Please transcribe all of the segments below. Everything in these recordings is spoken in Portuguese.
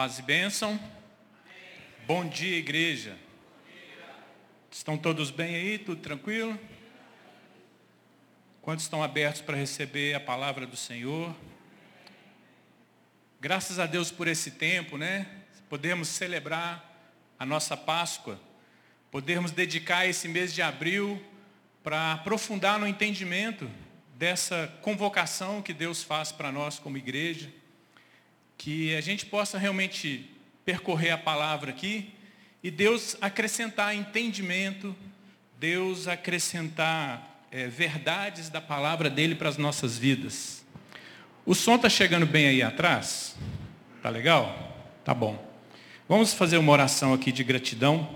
Paz e bênção. Bom dia, igreja. Estão todos bem aí? Tudo tranquilo? Quantos estão abertos para receber a palavra do Senhor? Graças a Deus por esse tempo, né? Podemos celebrar a nossa Páscoa. Podemos dedicar esse mês de abril para aprofundar no entendimento dessa convocação que Deus faz para nós como igreja que a gente possa realmente percorrer a palavra aqui e Deus acrescentar entendimento, Deus acrescentar é, verdades da palavra dele para as nossas vidas. O som está chegando bem aí atrás? Tá legal? Tá bom. Vamos fazer uma oração aqui de gratidão.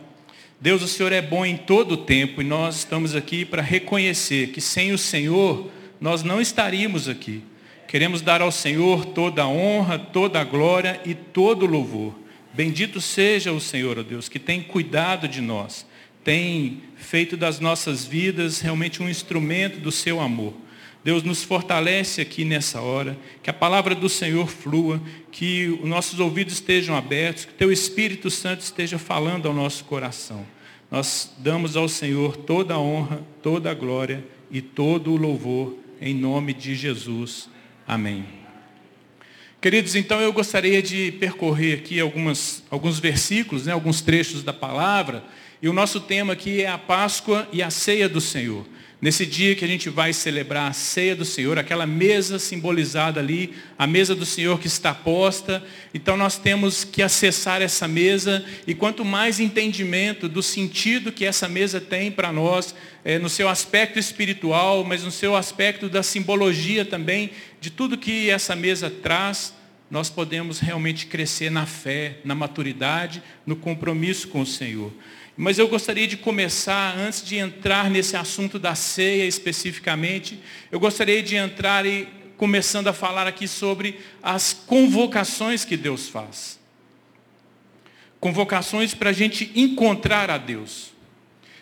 Deus, o Senhor é bom em todo o tempo e nós estamos aqui para reconhecer que sem o Senhor nós não estaríamos aqui. Queremos dar ao Senhor toda a honra, toda a glória e todo o louvor. Bendito seja o Senhor, ó Deus, que tem cuidado de nós, tem feito das nossas vidas realmente um instrumento do seu amor. Deus nos fortalece aqui nessa hora, que a palavra do Senhor flua, que os nossos ouvidos estejam abertos, que teu Espírito Santo esteja falando ao nosso coração. Nós damos ao Senhor toda a honra, toda a glória e todo o louvor em nome de Jesus. Amém. Queridos, então eu gostaria de percorrer aqui algumas, alguns versículos, né, alguns trechos da palavra, e o nosso tema aqui é a Páscoa e a ceia do Senhor. Nesse dia que a gente vai celebrar a ceia do Senhor, aquela mesa simbolizada ali, a mesa do Senhor que está posta. Então nós temos que acessar essa mesa e quanto mais entendimento do sentido que essa mesa tem para nós, é, no seu aspecto espiritual, mas no seu aspecto da simbologia também, de tudo que essa mesa traz, nós podemos realmente crescer na fé, na maturidade, no compromisso com o Senhor. Mas eu gostaria de começar, antes de entrar nesse assunto da ceia especificamente, eu gostaria de entrar e começando a falar aqui sobre as convocações que Deus faz. Convocações para a gente encontrar a Deus.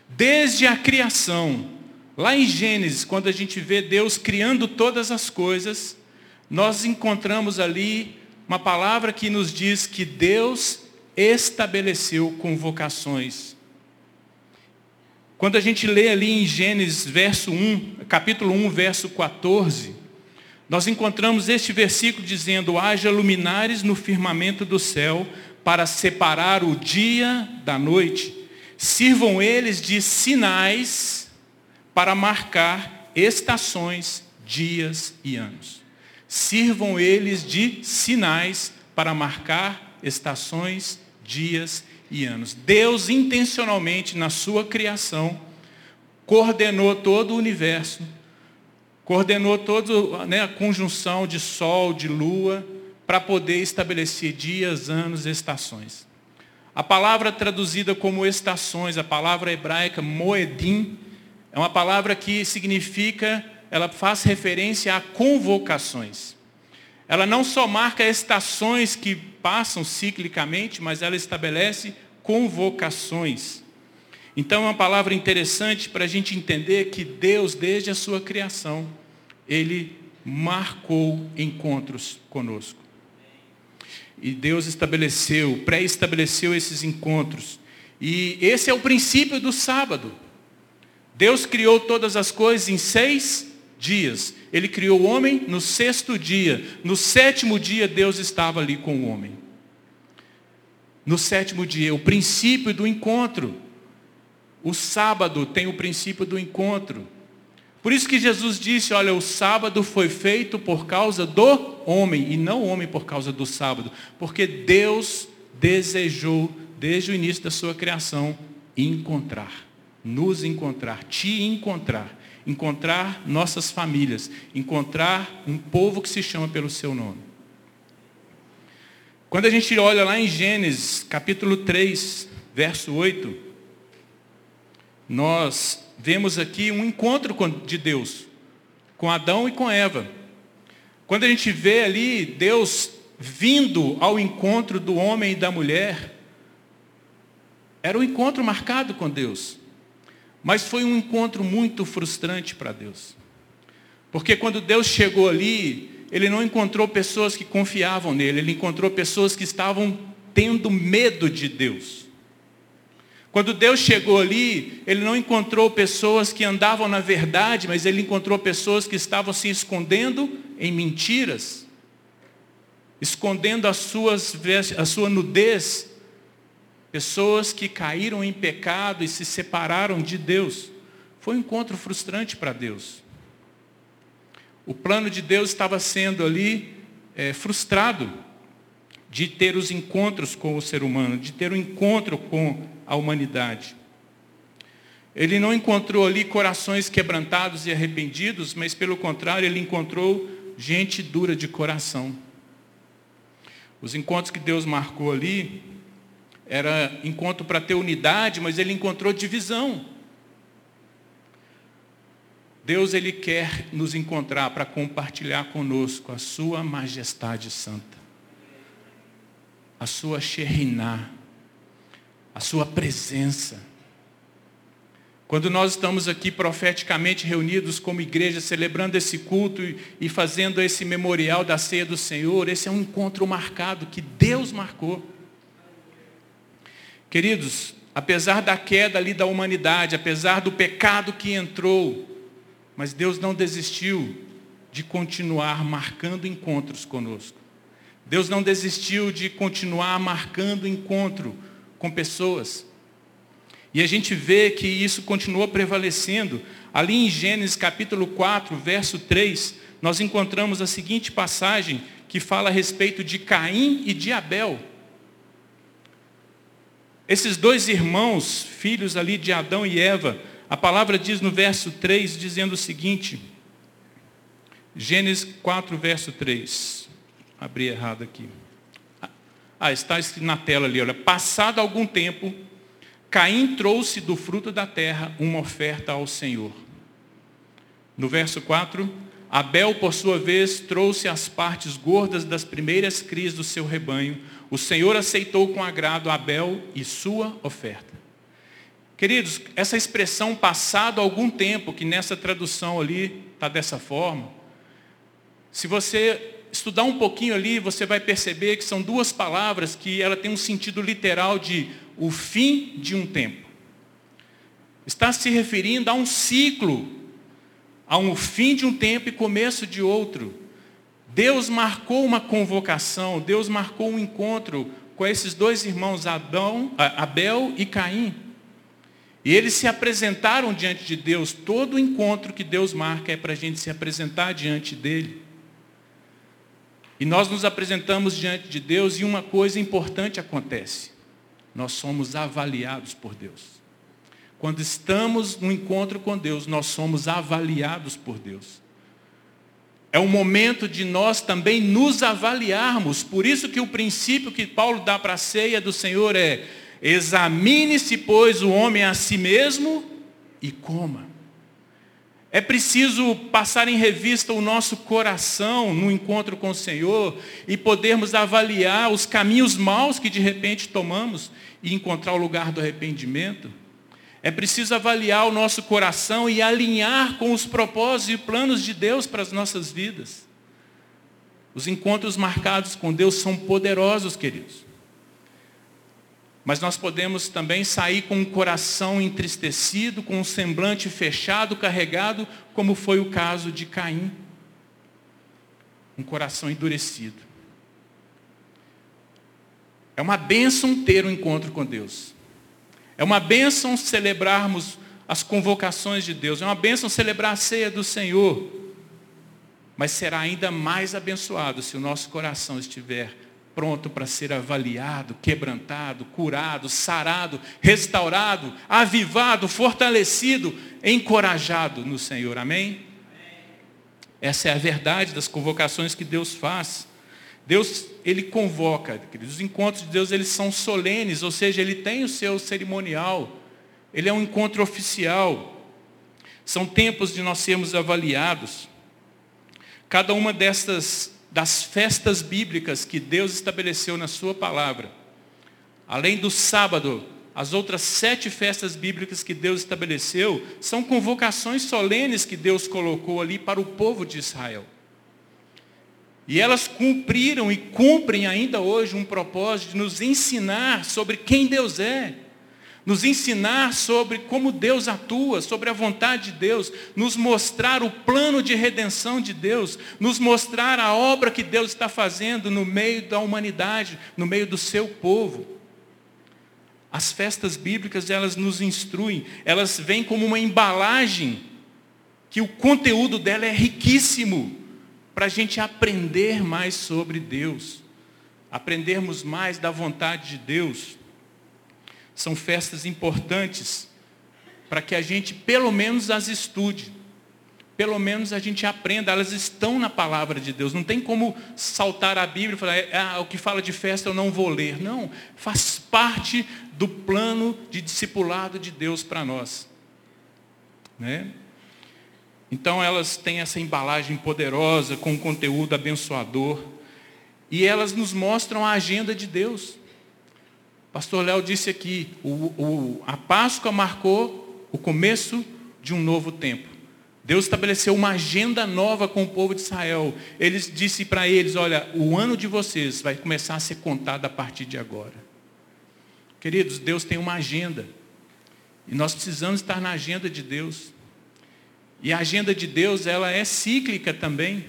Desde a criação, lá em Gênesis, quando a gente vê Deus criando todas as coisas, nós encontramos ali uma palavra que nos diz que Deus estabeleceu convocações quando a gente lê ali em Gênesis verso 1, capítulo 1, verso 14, nós encontramos este versículo dizendo: haja luminares no firmamento do céu para separar o dia da noite. Sirvam eles de sinais para marcar estações, dias e anos. Sirvam eles de sinais para marcar estações, dias e anos. Deus intencionalmente, na sua criação, coordenou todo o universo, coordenou toda né, a conjunção de sol, de lua, para poder estabelecer dias, anos, estações. A palavra traduzida como estações, a palavra hebraica moedim, é uma palavra que significa, ela faz referência a convocações. Ela não só marca estações que passam ciclicamente, mas ela estabelece convocações. Então é uma palavra interessante para a gente entender que Deus, desde a sua criação, Ele marcou encontros conosco. E Deus estabeleceu, pré-estabeleceu esses encontros. E esse é o princípio do sábado. Deus criou todas as coisas em seis dias. Ele criou o homem no sexto dia. No sétimo dia, Deus estava ali com o homem. No sétimo dia, o princípio do encontro. O sábado tem o princípio do encontro. Por isso que Jesus disse, olha, o sábado foi feito por causa do homem, e não o homem por causa do sábado. Porque Deus desejou, desde o início da sua criação, encontrar, nos encontrar, te encontrar, encontrar nossas famílias, encontrar um povo que se chama pelo seu nome. Quando a gente olha lá em Gênesis, capítulo 3, verso 8, nós vemos aqui um encontro de Deus com Adão e com Eva. Quando a gente vê ali Deus vindo ao encontro do homem e da mulher, era um encontro marcado com Deus. Mas foi um encontro muito frustrante para Deus. Porque quando Deus chegou ali, ele não encontrou pessoas que confiavam nele, ele encontrou pessoas que estavam tendo medo de Deus. Quando Deus chegou ali, ele não encontrou pessoas que andavam na verdade, mas ele encontrou pessoas que estavam se escondendo em mentiras, escondendo as suas, a sua nudez, pessoas que caíram em pecado e se separaram de Deus. Foi um encontro frustrante para Deus. O plano de Deus estava sendo ali é, frustrado de ter os encontros com o ser humano, de ter o um encontro com a humanidade. Ele não encontrou ali corações quebrantados e arrependidos, mas pelo contrário, ele encontrou gente dura de coração. Os encontros que Deus marcou ali era encontro para ter unidade, mas ele encontrou divisão. Deus ele quer nos encontrar para compartilhar conosco a sua majestade santa. A sua Sheriná, a sua presença. Quando nós estamos aqui profeticamente reunidos como igreja, celebrando esse culto e fazendo esse memorial da ceia do Senhor, esse é um encontro marcado que Deus marcou. Queridos, apesar da queda ali da humanidade, apesar do pecado que entrou, mas Deus não desistiu de continuar marcando encontros conosco. Deus não desistiu de continuar marcando encontro com pessoas. E a gente vê que isso continua prevalecendo. Ali em Gênesis capítulo 4, verso 3, nós encontramos a seguinte passagem que fala a respeito de Caim e de Abel. Esses dois irmãos, filhos ali de Adão e Eva, a palavra diz no verso 3, dizendo o seguinte, Gênesis 4, verso 3. Abri errado aqui. Ah, está escrito na tela ali, olha. Passado algum tempo, Caim trouxe do fruto da terra uma oferta ao Senhor. No verso 4, Abel, por sua vez, trouxe as partes gordas das primeiras crias do seu rebanho. O Senhor aceitou com agrado Abel e sua oferta. Queridos, essa expressão passado algum tempo, que nessa tradução ali está dessa forma, se você estudar um pouquinho ali, você vai perceber que são duas palavras que ela tem um sentido literal de o fim de um tempo. Está se referindo a um ciclo, a um fim de um tempo e começo de outro. Deus marcou uma convocação, Deus marcou um encontro com esses dois irmãos, Adão, Abel e Caim. E eles se apresentaram diante de Deus. Todo encontro que Deus marca é para a gente se apresentar diante dele. E nós nos apresentamos diante de Deus e uma coisa importante acontece. Nós somos avaliados por Deus. Quando estamos no encontro com Deus, nós somos avaliados por Deus. É o momento de nós também nos avaliarmos. Por isso que o princípio que Paulo dá para a ceia do Senhor é: examine-se, pois, o homem a si mesmo e coma. É preciso passar em revista o nosso coração no encontro com o Senhor e podermos avaliar os caminhos maus que de repente tomamos e encontrar o lugar do arrependimento. É preciso avaliar o nosso coração e alinhar com os propósitos e planos de Deus para as nossas vidas. Os encontros marcados com Deus são poderosos, queridos. Mas nós podemos também sair com um coração entristecido, com um semblante fechado, carregado, como foi o caso de Caim. Um coração endurecido. É uma bênção ter um encontro com Deus. É uma bênção celebrarmos as convocações de Deus. É uma bênção celebrar a ceia do Senhor. Mas será ainda mais abençoado se o nosso coração estiver pronto para ser avaliado, quebrantado, curado, sarado, restaurado, avivado, fortalecido, encorajado no Senhor. Amém? Essa é a verdade das convocações que Deus faz. Deus, ele convoca, queridos, os encontros de Deus, eles são solenes, ou seja, ele tem o seu cerimonial. Ele é um encontro oficial. São tempos de nós sermos avaliados. Cada uma destas das festas bíblicas que Deus estabeleceu na sua palavra. Além do sábado, as outras sete festas bíblicas que Deus estabeleceu são convocações solenes que Deus colocou ali para o povo de Israel. E elas cumpriram e cumprem ainda hoje um propósito de nos ensinar sobre quem Deus é, nos ensinar sobre como Deus atua, sobre a vontade de Deus, nos mostrar o plano de redenção de Deus, nos mostrar a obra que Deus está fazendo no meio da humanidade, no meio do seu povo. As festas bíblicas, elas nos instruem, elas vêm como uma embalagem, que o conteúdo dela é riquíssimo, para a gente aprender mais sobre Deus, aprendermos mais da vontade de Deus. São festas importantes para que a gente pelo menos as estude. Pelo menos a gente aprenda, elas estão na palavra de Deus. Não tem como saltar a Bíblia e falar, ah, o que fala de festa eu não vou ler. Não, faz parte do plano de discipulado de Deus para nós. Né? Então elas têm essa embalagem poderosa, com conteúdo abençoador. E elas nos mostram a agenda de Deus. Pastor Léo disse aqui, o, o, a Páscoa marcou o começo de um novo tempo. Deus estabeleceu uma agenda nova com o povo de Israel. Ele disse para eles, olha, o ano de vocês vai começar a ser contado a partir de agora. Queridos, Deus tem uma agenda. E nós precisamos estar na agenda de Deus. E a agenda de Deus, ela é cíclica também.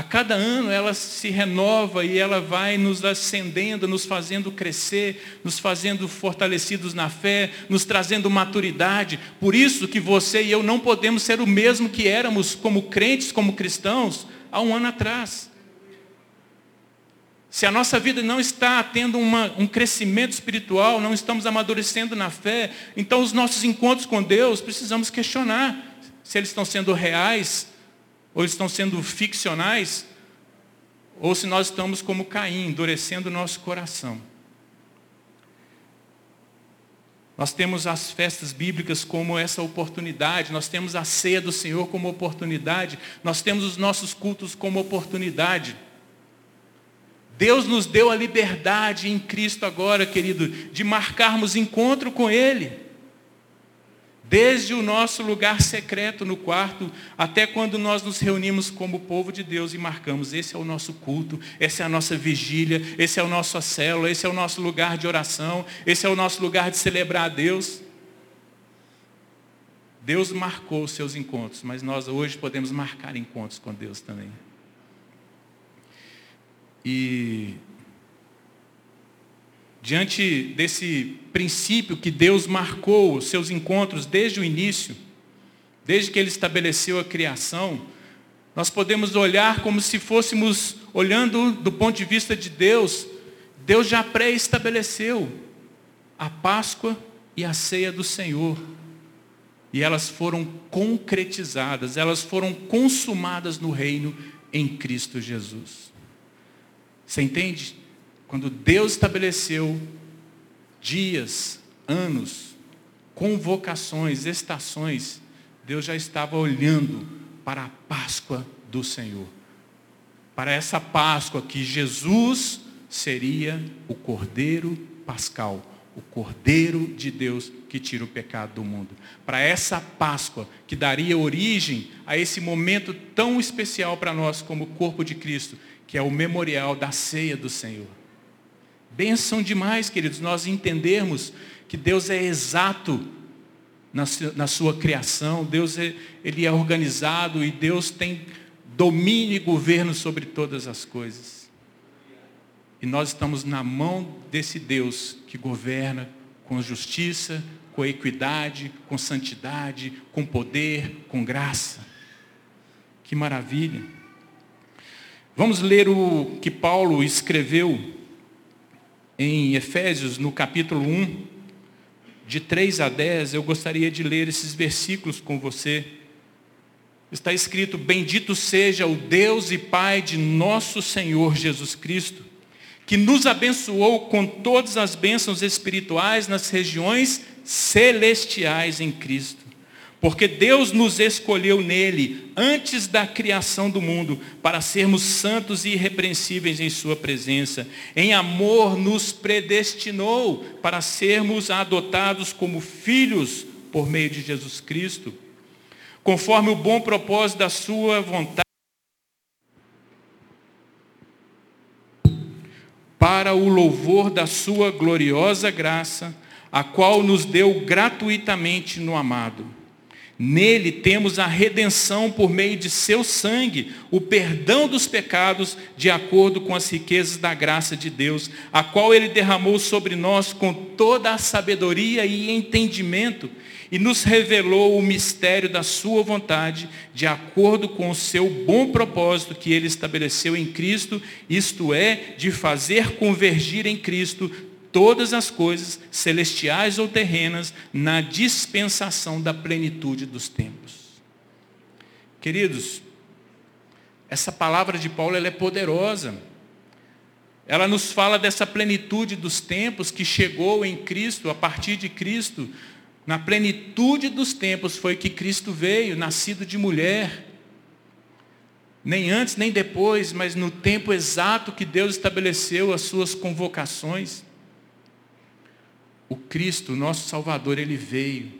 A cada ano ela se renova e ela vai nos ascendendo, nos fazendo crescer, nos fazendo fortalecidos na fé, nos trazendo maturidade. Por isso que você e eu não podemos ser o mesmo que éramos como crentes, como cristãos, há um ano atrás. Se a nossa vida não está tendo uma, um crescimento espiritual, não estamos amadurecendo na fé, então os nossos encontros com Deus precisamos questionar se eles estão sendo reais ou estão sendo ficcionais, ou se nós estamos como Caim, endurecendo o nosso coração. Nós temos as festas bíblicas como essa oportunidade, nós temos a ceia do Senhor como oportunidade, nós temos os nossos cultos como oportunidade. Deus nos deu a liberdade em Cristo agora, querido, de marcarmos encontro com Ele. Desde o nosso lugar secreto no quarto, até quando nós nos reunimos como povo de Deus e marcamos, esse é o nosso culto, essa é a nossa vigília, esse é o nosso célula, esse é o nosso lugar de oração, esse é o nosso lugar de celebrar a Deus. Deus marcou os seus encontros, mas nós hoje podemos marcar encontros com Deus também. E diante desse princípio que Deus marcou os seus encontros desde o início, desde que ele estabeleceu a criação, nós podemos olhar como se fôssemos olhando do ponto de vista de Deus, Deus já pré-estabeleceu a Páscoa e a ceia do Senhor. E elas foram concretizadas, elas foram consumadas no reino em Cristo Jesus. Você entende? Quando Deus estabeleceu dias, anos, convocações, estações, Deus já estava olhando para a Páscoa do Senhor. Para essa Páscoa que Jesus seria o Cordeiro Pascal, o Cordeiro de Deus que tira o pecado do mundo. Para essa Páscoa que daria origem a esse momento tão especial para nós como corpo de Cristo, que é o memorial da ceia do Senhor. Bênção demais, queridos, nós entendermos que Deus é exato na, na sua criação, Deus é, ele é organizado e Deus tem domínio e governo sobre todas as coisas. E nós estamos na mão desse Deus que governa com justiça, com equidade, com santidade, com poder, com graça. Que maravilha. Vamos ler o que Paulo escreveu em Efésios, no capítulo 1, de 3 a 10, eu gostaria de ler esses versículos com você. Está escrito: Bendito seja o Deus e Pai de nosso Senhor Jesus Cristo, que nos abençoou com todas as bênçãos espirituais nas regiões celestiais em Cristo porque Deus nos escolheu nele antes da criação do mundo para sermos santos e irrepreensíveis em sua presença. Em amor nos predestinou para sermos adotados como filhos por meio de Jesus Cristo, conforme o bom propósito da sua vontade para o louvor da sua gloriosa graça, a qual nos deu gratuitamente no amado. Nele temos a redenção por meio de seu sangue, o perdão dos pecados, de acordo com as riquezas da graça de Deus, a qual ele derramou sobre nós com toda a sabedoria e entendimento, e nos revelou o mistério da sua vontade, de acordo com o seu bom propósito que ele estabeleceu em Cristo, isto é, de fazer convergir em Cristo todas as coisas, celestiais ou terrenas, na dispensação da plenitude dos tempos. Queridos, essa palavra de Paulo é poderosa. Ela nos fala dessa plenitude dos tempos que chegou em Cristo, a partir de Cristo. Na plenitude dos tempos foi que Cristo veio, nascido de mulher. Nem antes, nem depois, mas no tempo exato que Deus estabeleceu as suas convocações o Cristo, nosso Salvador, ele veio.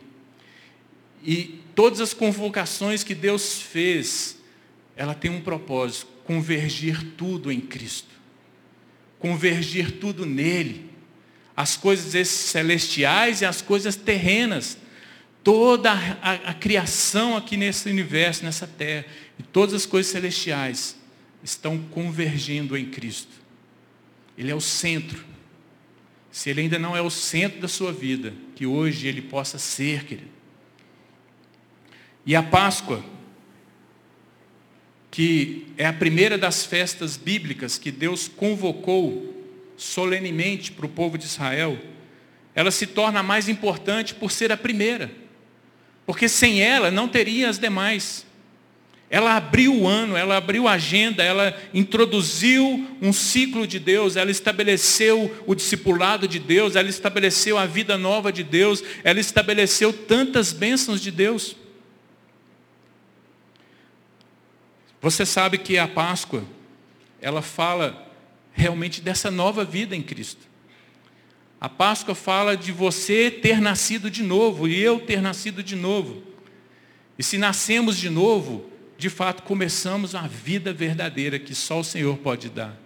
E todas as convocações que Deus fez, ela tem um propósito, convergir tudo em Cristo. Convergir tudo nele. As coisas celestiais e as coisas terrenas. Toda a, a, criação aqui nesse universo, nessa terra, e todas as coisas celestiais estão convergindo em Cristo. Ele é o centro se ele ainda não é o centro da sua vida, que hoje ele possa ser, querido. E a Páscoa, que é a primeira das festas bíblicas que Deus convocou solenemente para o povo de Israel, ela se torna mais importante por ser a primeira. Porque sem ela não teria as demais. Ela abriu o ano, ela abriu a agenda, ela introduziu um ciclo de Deus, ela estabeleceu o discipulado de Deus, ela estabeleceu a vida nova de Deus, ela estabeleceu tantas bênçãos de Deus. Você sabe que a Páscoa, ela fala realmente dessa nova vida em Cristo. A Páscoa fala de você ter nascido de novo e eu ter nascido de novo. E se nascemos de novo, de fato começamos a vida verdadeira que só o Senhor pode dar.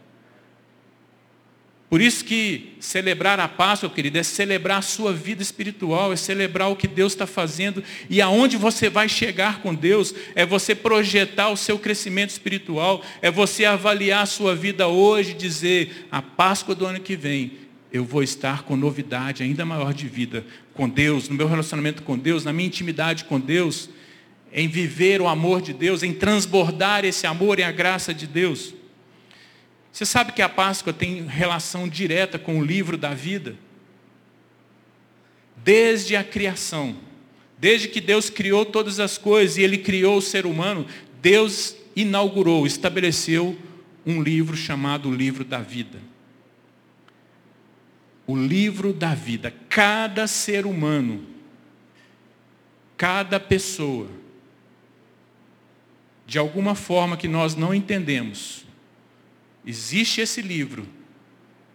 Por isso que celebrar a Páscoa, querido, é celebrar a sua vida espiritual, é celebrar o que Deus está fazendo e aonde você vai chegar com Deus, é você projetar o seu crescimento espiritual, é você avaliar a sua vida hoje e dizer, a Páscoa do ano que vem, eu vou estar com novidade ainda maior de vida com Deus, no meu relacionamento com Deus, na minha intimidade com Deus, em viver o amor de Deus, em transbordar esse amor e a graça de Deus. Você sabe que a Páscoa tem relação direta com o livro da vida? Desde a criação, desde que Deus criou todas as coisas e Ele criou o ser humano, Deus inaugurou, estabeleceu um livro chamado livro da vida. O livro da vida. Cada ser humano, cada pessoa, de alguma forma que nós não entendemos, existe esse livro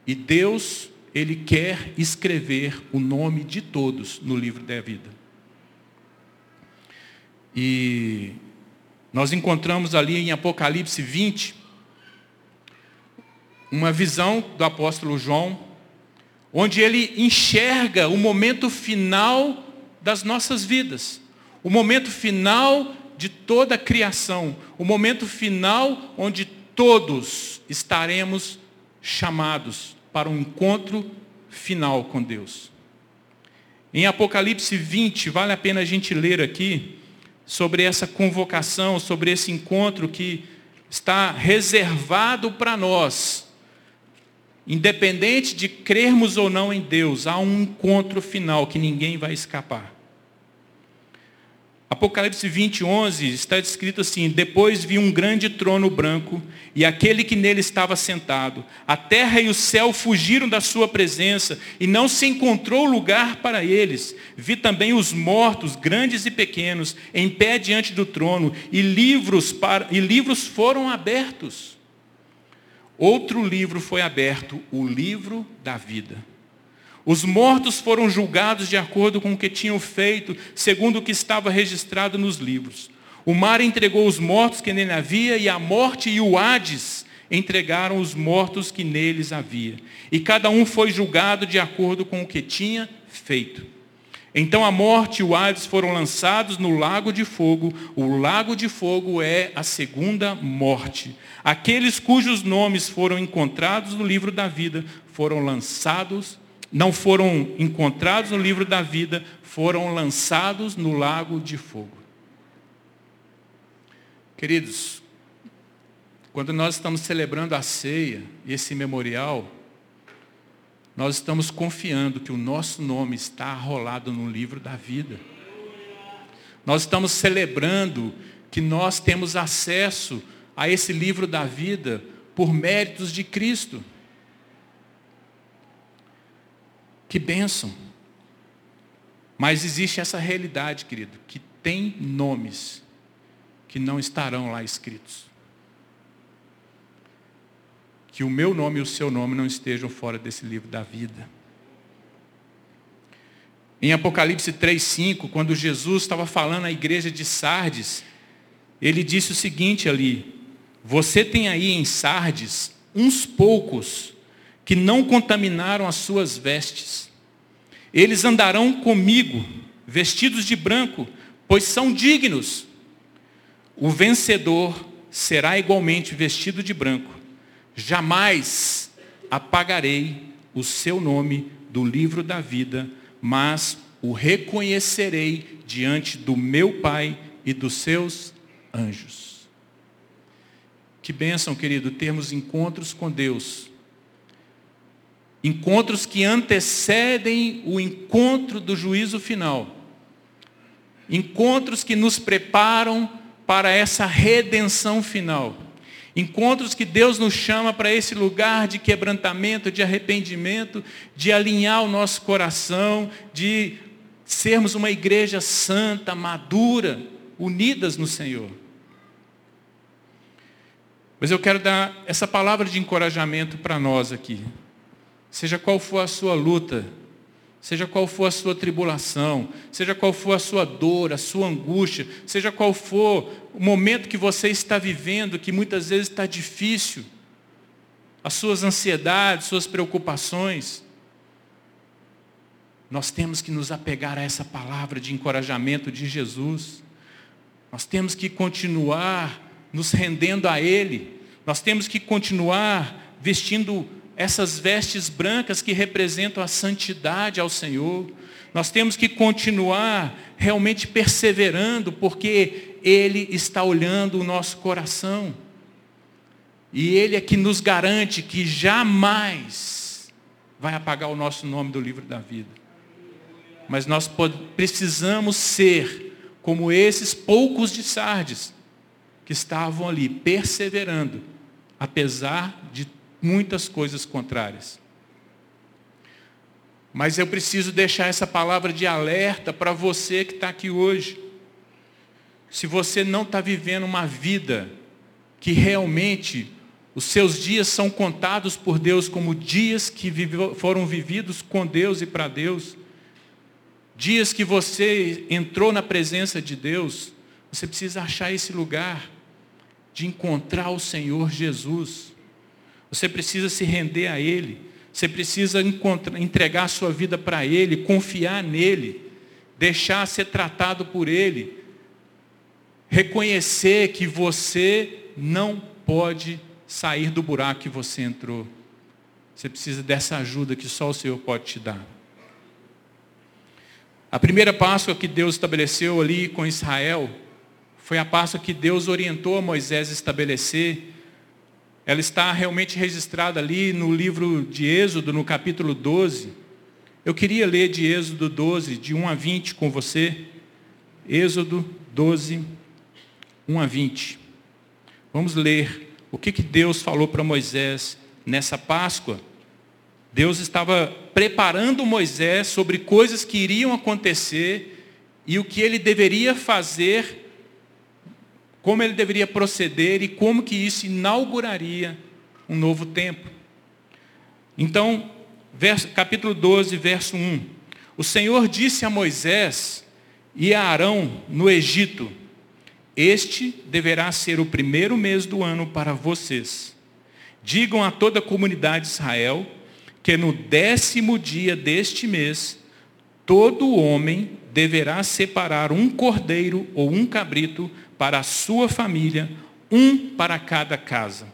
e Deus, Ele quer escrever o nome de todos no livro da vida. E nós encontramos ali em Apocalipse 20 uma visão do apóstolo João, onde ele enxerga o momento final das nossas vidas, o momento final de toda a criação, o momento final onde todos estaremos chamados para um encontro final com Deus. Em Apocalipse 20, vale a pena a gente ler aqui sobre essa convocação, sobre esse encontro que está reservado para nós. Independente de crermos ou não em Deus, há um encontro final que ninguém vai escapar. Apocalipse 20, 11 está escrito assim: Depois vi um grande trono branco e aquele que nele estava sentado. A terra e o céu fugiram da sua presença e não se encontrou lugar para eles. Vi também os mortos, grandes e pequenos, em pé diante do trono e livros, para, e livros foram abertos. Outro livro foi aberto, o livro da vida. Os mortos foram julgados de acordo com o que tinham feito, segundo o que estava registrado nos livros. O mar entregou os mortos que nele havia, e a morte e o Hades entregaram os mortos que neles havia. E cada um foi julgado de acordo com o que tinha feito. Então a morte e o Hades foram lançados no lago de fogo. O lago de fogo é a segunda morte. Aqueles cujos nomes foram encontrados no livro da vida foram lançados, não foram encontrados no livro da vida, foram lançados no lago de fogo. Queridos, quando nós estamos celebrando a ceia e esse memorial, nós estamos confiando que o nosso nome está arrolado no livro da vida. Nós estamos celebrando que nós temos acesso a esse livro da vida por méritos de Cristo. Que bênção. Mas existe essa realidade, querido, que tem nomes que não estarão lá escritos. Que o meu nome e o seu nome não estejam fora desse livro da vida. Em Apocalipse 3,5, quando Jesus estava falando à igreja de Sardes, ele disse o seguinte ali: Você tem aí em Sardes uns poucos que não contaminaram as suas vestes. Eles andarão comigo, vestidos de branco, pois são dignos. O vencedor será igualmente vestido de branco. Jamais apagarei o seu nome do livro da vida, mas o reconhecerei diante do meu Pai e dos seus anjos. Que bênção, querido, termos encontros com Deus Encontros que antecedem o encontro do juízo final. Encontros que nos preparam para essa redenção final. Encontros que Deus nos chama para esse lugar de quebrantamento, de arrependimento, de alinhar o nosso coração, de sermos uma igreja santa, madura, unidas no Senhor. Mas eu quero dar essa palavra de encorajamento para nós aqui. Seja qual for a sua luta, seja qual for a sua tribulação, seja qual for a sua dor, a sua angústia, seja qual for o momento que você está vivendo, que muitas vezes está difícil, as suas ansiedades, suas preocupações, nós temos que nos apegar a essa palavra de encorajamento de Jesus. Nós temos que continuar nos rendendo a Ele. Nós temos que continuar vestindo essas vestes brancas que representam a santidade ao Senhor. Nós temos que continuar realmente perseverando, porque Ele está olhando o nosso coração. E Ele é que nos garante que jamais vai apagar o nosso nome do livro da vida. Mas nós precisamos ser como esses poucos de Sardes, que estavam ali perseverando, apesar de muitas coisas contrárias. Mas eu preciso deixar essa palavra de alerta para você que está aqui hoje. Se você não está vivendo uma vida que realmente os seus dias são contados por Deus como dias que foram vividos com Deus e para Deus, dias que você entrou na presença de Deus, você precisa achar esse lugar de encontrar o Senhor Jesus. Você precisa se render a Ele. Você precisa entregar a sua vida para Ele, confiar nele, deixar ser tratado por Ele. Reconhecer que você não pode sair do buraco que você entrou. Você precisa dessa ajuda que só o Senhor pode te dar. A primeira Páscoa que Deus estabeleceu ali com Israel foi a Páscoa que Deus orientou a Moisés a estabelecer ela está realmente registrada ali no livro de Êxodo, no capítulo 12. Eu queria ler de Êxodo 12, de 1 a 20 com você. Êxodo 12, 1 a 20. Vamos ler o que, que Deus falou para Moisés nessa Páscoa. Deus estava preparando Moisés sobre coisas que iriam acontecer e o que ele deveria fazer como ele deveria proceder e como que isso inauguraria um novo tempo. Então, verso, capítulo 12, verso 1. O Senhor disse a Moisés e a Arão no Egito, este deverá ser o primeiro mês do ano para vocês. Digam a toda a comunidade de Israel que no décimo dia deste mês, todo homem deverá separar um cordeiro ou um cabrito para a sua família, um para cada casa.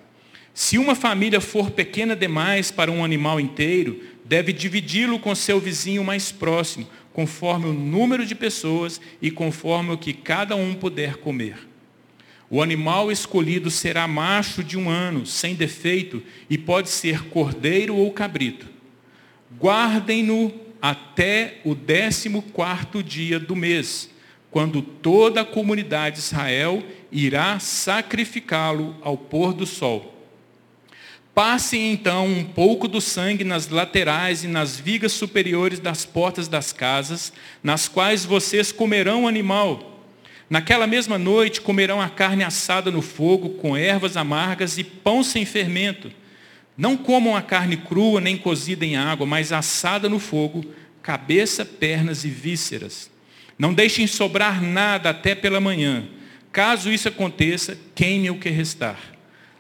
Se uma família for pequena demais para um animal inteiro, deve dividi-lo com seu vizinho mais próximo, conforme o número de pessoas e conforme o que cada um puder comer. O animal escolhido será macho de um ano, sem defeito, e pode ser cordeiro ou cabrito. Guardem-no até o décimo quarto dia do mês, quando toda a comunidade de Israel irá sacrificá-lo ao pôr do sol. Passem então um pouco do sangue nas laterais e nas vigas superiores das portas das casas, nas quais vocês comerão animal Naquela mesma noite comerão a carne assada no fogo, com ervas amargas e pão sem fermento. Não comam a carne crua nem cozida em água, mas assada no fogo, cabeça, pernas e vísceras. Não deixem sobrar nada até pela manhã. Caso isso aconteça, queime o que restar.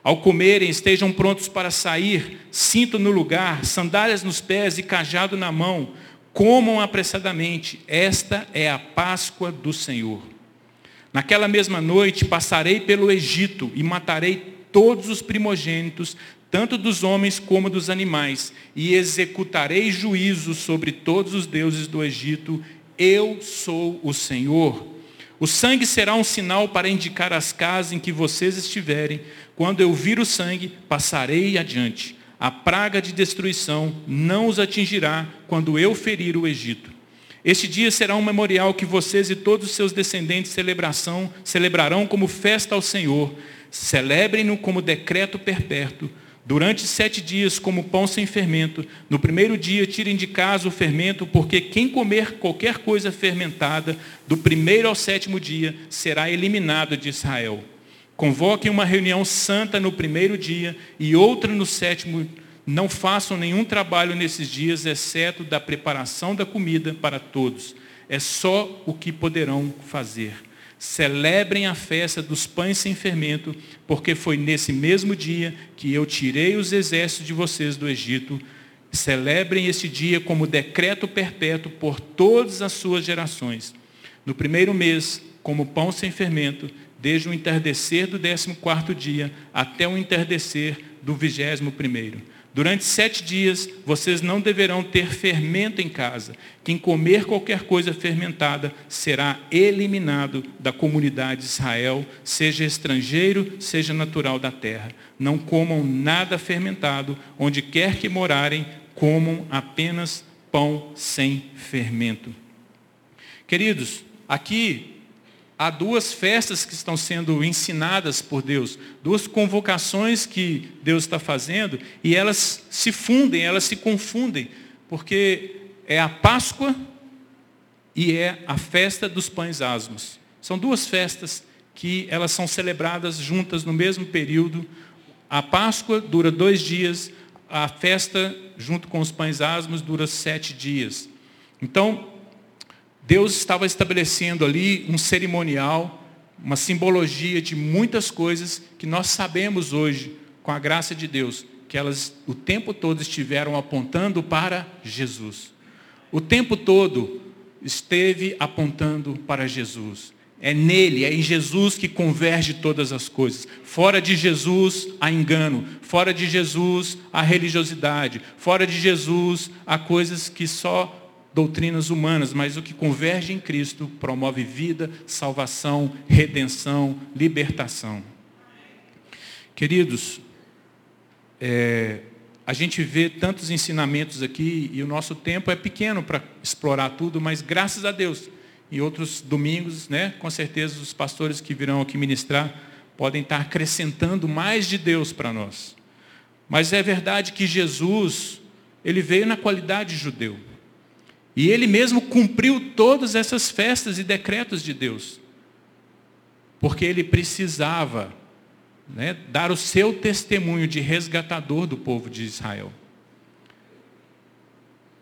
Ao comerem, estejam prontos para sair, cinto no lugar, sandálias nos pés e cajado na mão. Comam apressadamente. Esta é a Páscoa do Senhor. Naquela mesma noite passarei pelo Egito e matarei todos os primogênitos, tanto dos homens como dos animais, e executarei juízo sobre todos os deuses do Egito. Eu sou o Senhor. O sangue será um sinal para indicar as casas em que vocês estiverem. Quando eu vir o sangue, passarei adiante. A praga de destruição não os atingirá quando eu ferir o Egito. Este dia será um memorial que vocês e todos os seus descendentes celebração, celebrarão como festa ao Senhor. Celebrem-no como decreto perpétuo. Durante sete dias, como pão sem fermento. No primeiro dia, tirem de casa o fermento, porque quem comer qualquer coisa fermentada, do primeiro ao sétimo dia, será eliminado de Israel. Convoquem uma reunião santa no primeiro dia e outra no sétimo não façam nenhum trabalho nesses dias, exceto da preparação da comida para todos. É só o que poderão fazer. Celebrem a festa dos pães sem fermento, porque foi nesse mesmo dia que eu tirei os exércitos de vocês do Egito. Celebrem este dia como decreto perpétuo por todas as suas gerações. No primeiro mês, como pão sem fermento, desde o entardecer do décimo quarto dia até o entardecer do vigésimo primeiro. Durante sete dias vocês não deverão ter fermento em casa. Quem comer qualquer coisa fermentada será eliminado da comunidade de Israel, seja estrangeiro, seja natural da terra. Não comam nada fermentado, onde quer que morarem, comam apenas pão sem fermento. Queridos, aqui há duas festas que estão sendo ensinadas por Deus, duas convocações que Deus está fazendo, e elas se fundem, elas se confundem, porque é a Páscoa e é a festa dos pães asmos. São duas festas que elas são celebradas juntas no mesmo período. A Páscoa dura dois dias, a festa, junto com os pães asmos, dura sete dias. Então, Deus estava estabelecendo ali um cerimonial, uma simbologia de muitas coisas que nós sabemos hoje, com a graça de Deus, que elas o tempo todo estiveram apontando para Jesus. O tempo todo esteve apontando para Jesus. É nele, é em Jesus que converge todas as coisas. Fora de Jesus há engano, fora de Jesus há religiosidade, fora de Jesus há coisas que só doutrinas humanas, mas o que converge em Cristo promove vida, salvação, redenção, libertação. Queridos, é, a gente vê tantos ensinamentos aqui e o nosso tempo é pequeno para explorar tudo, mas graças a Deus, em outros domingos, né, com certeza os pastores que virão aqui ministrar podem estar acrescentando mais de Deus para nós. Mas é verdade que Jesus, ele veio na qualidade judeu. E ele mesmo cumpriu todas essas festas e decretos de Deus. Porque ele precisava né, dar o seu testemunho de resgatador do povo de Israel.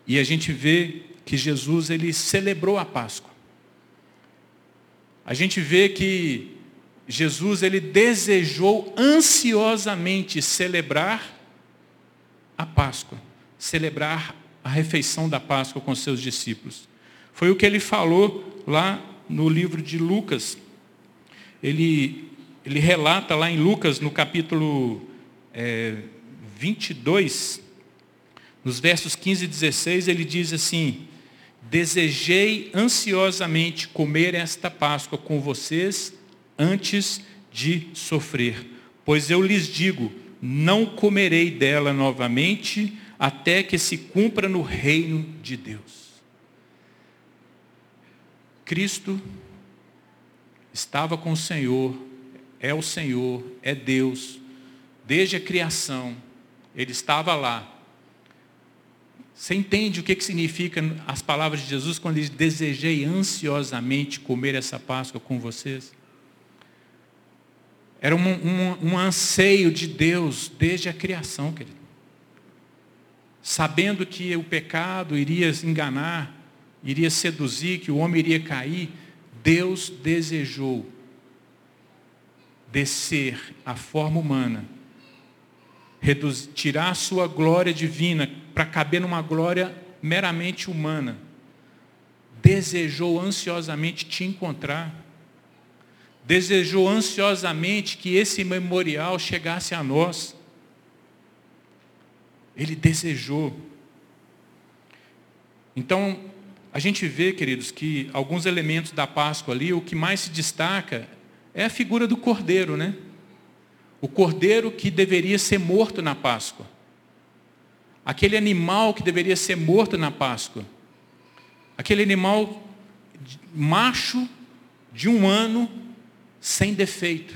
E a gente vê que Jesus ele celebrou a Páscoa. A gente vê que Jesus ele desejou ansiosamente celebrar a Páscoa, celebrar a refeição da Páscoa com seus discípulos. Foi o que ele falou lá no livro de Lucas. Ele, ele relata lá em Lucas, no capítulo é, 22, nos versos 15 e 16, ele diz assim: Desejei ansiosamente comer esta Páscoa com vocês antes de sofrer, pois eu lhes digo: não comerei dela novamente até que se cumpra no reino de Deus. Cristo estava com o Senhor, é o Senhor, é Deus, desde a criação, ele estava lá. Você entende o que, que significa as palavras de Jesus quando ele diz, desejei ansiosamente comer essa Páscoa com vocês? Era um, um, um anseio de Deus desde a criação, querido. Sabendo que o pecado iria enganar, iria seduzir, que o homem iria cair, Deus desejou descer à forma humana, reduzir, tirar a sua glória divina para caber numa glória meramente humana. Desejou ansiosamente te encontrar desejou ansiosamente que esse memorial chegasse a nós. Ele desejou. Então, a gente vê, queridos, que alguns elementos da Páscoa ali, o que mais se destaca é a figura do cordeiro, né? O cordeiro que deveria ser morto na Páscoa. Aquele animal que deveria ser morto na Páscoa. Aquele animal macho de um ano sem defeito.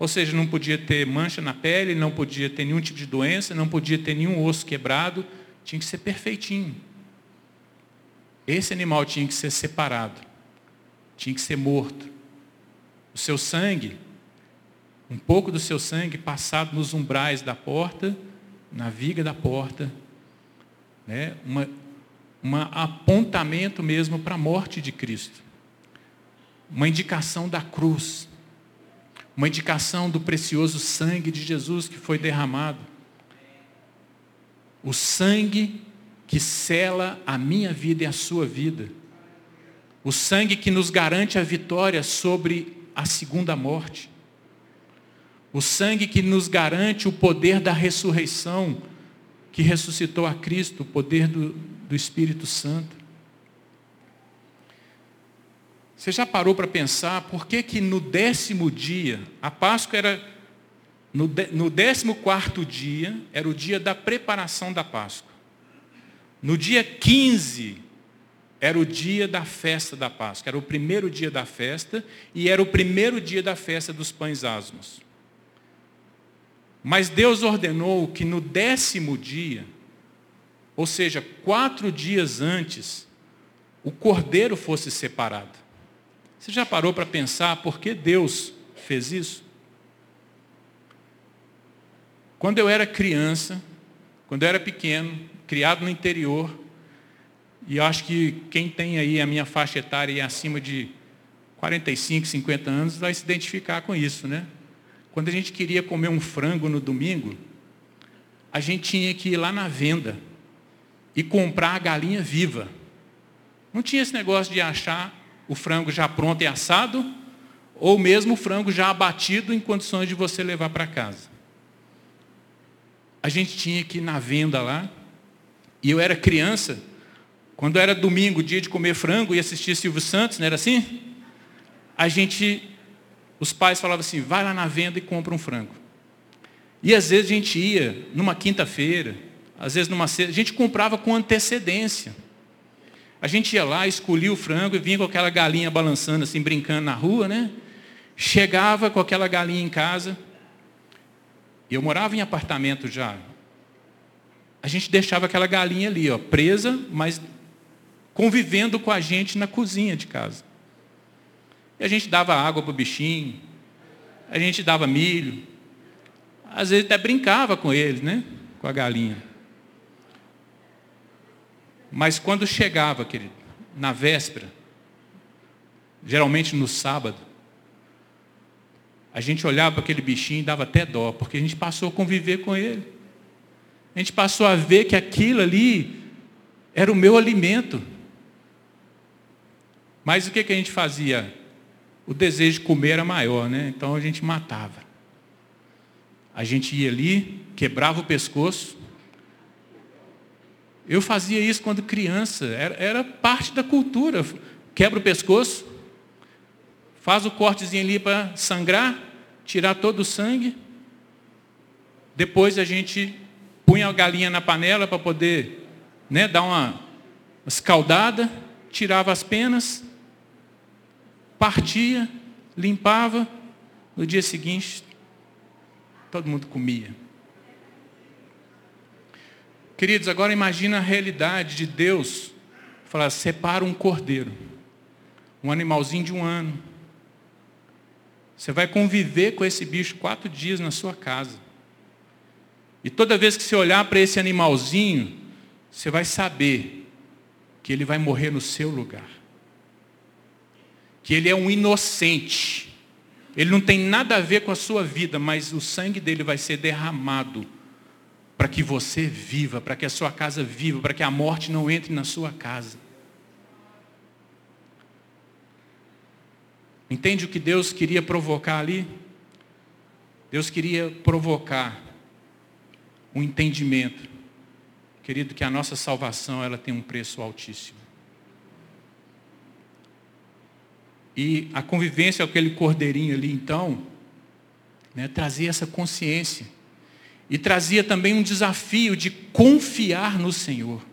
Ou seja, não podia ter mancha na pele, não podia ter nenhum tipo de doença, não podia ter nenhum osso quebrado, tinha que ser perfeitinho. Esse animal tinha que ser separado, tinha que ser morto. O seu sangue, um pouco do seu sangue passado nos umbrais da porta, na viga da porta, né? uma, um apontamento mesmo para a morte de Cristo uma indicação da cruz, uma indicação do precioso sangue de Jesus que foi derramado. O sangue que cela a minha vida e a sua vida. O sangue que nos garante a vitória sobre a segunda morte. O sangue que nos garante o poder da ressurreição, que ressuscitou a Cristo, o poder do, do Espírito Santo. Você já parou para pensar por que, que no décimo dia, a Páscoa era, no, de, no décimo quarto dia, era o dia da preparação da Páscoa. No dia 15, era o dia da festa da Páscoa, era o primeiro dia da festa e era o primeiro dia da festa dos pães asmos. Mas Deus ordenou que no décimo dia, ou seja, quatro dias antes, o cordeiro fosse separado. Você já parou para pensar por que Deus fez isso? Quando eu era criança, quando eu era pequeno, criado no interior, e acho que quem tem aí a minha faixa etária acima de 45, 50 anos vai se identificar com isso, né? Quando a gente queria comer um frango no domingo, a gente tinha que ir lá na venda e comprar a galinha viva. Não tinha esse negócio de achar o frango já pronto e assado, ou mesmo o frango já abatido em condições de você levar para casa. A gente tinha que ir na venda lá, e eu era criança, quando era domingo, dia de comer frango e assistir Silvio Santos, não era assim? A gente, os pais falavam assim, vai lá na venda e compra um frango. E às vezes a gente ia numa quinta-feira, às vezes numa sexta, a gente comprava com antecedência. A gente ia lá, escolhia o frango e vinha com aquela galinha balançando, assim, brincando na rua, né? Chegava com aquela galinha em casa. Eu morava em apartamento já. A gente deixava aquela galinha ali, ó, presa, mas convivendo com a gente na cozinha de casa. E a gente dava água para o bichinho, a gente dava milho, às vezes até brincava com ele, né? Com a galinha. Mas quando chegava, querido, na véspera, geralmente no sábado, a gente olhava para aquele bichinho e dava até dó, porque a gente passou a conviver com ele. A gente passou a ver que aquilo ali era o meu alimento. Mas o que, que a gente fazia? O desejo de comer era maior, né? Então a gente matava. A gente ia ali, quebrava o pescoço. Eu fazia isso quando criança, era, era parte da cultura. Quebra o pescoço, faz o cortezinho ali para sangrar, tirar todo o sangue. Depois a gente punha a galinha na panela para poder né, dar uma, escaldada, tirava as penas, partia, limpava, no dia seguinte todo mundo comia. Queridos, agora imagina a realidade de Deus falar, separa um cordeiro, um animalzinho de um ano. Você vai conviver com esse bicho quatro dias na sua casa. E toda vez que você olhar para esse animalzinho, você vai saber que ele vai morrer no seu lugar. Que ele é um inocente. Ele não tem nada a ver com a sua vida, mas o sangue dele vai ser derramado para que você viva, para que a sua casa viva, para que a morte não entre na sua casa. Entende o que Deus queria provocar ali? Deus queria provocar um entendimento, querido, que a nossa salvação ela tem um preço altíssimo. E a convivência com aquele cordeirinho ali, então, né, trazia essa consciência. E trazia também um desafio de confiar no Senhor.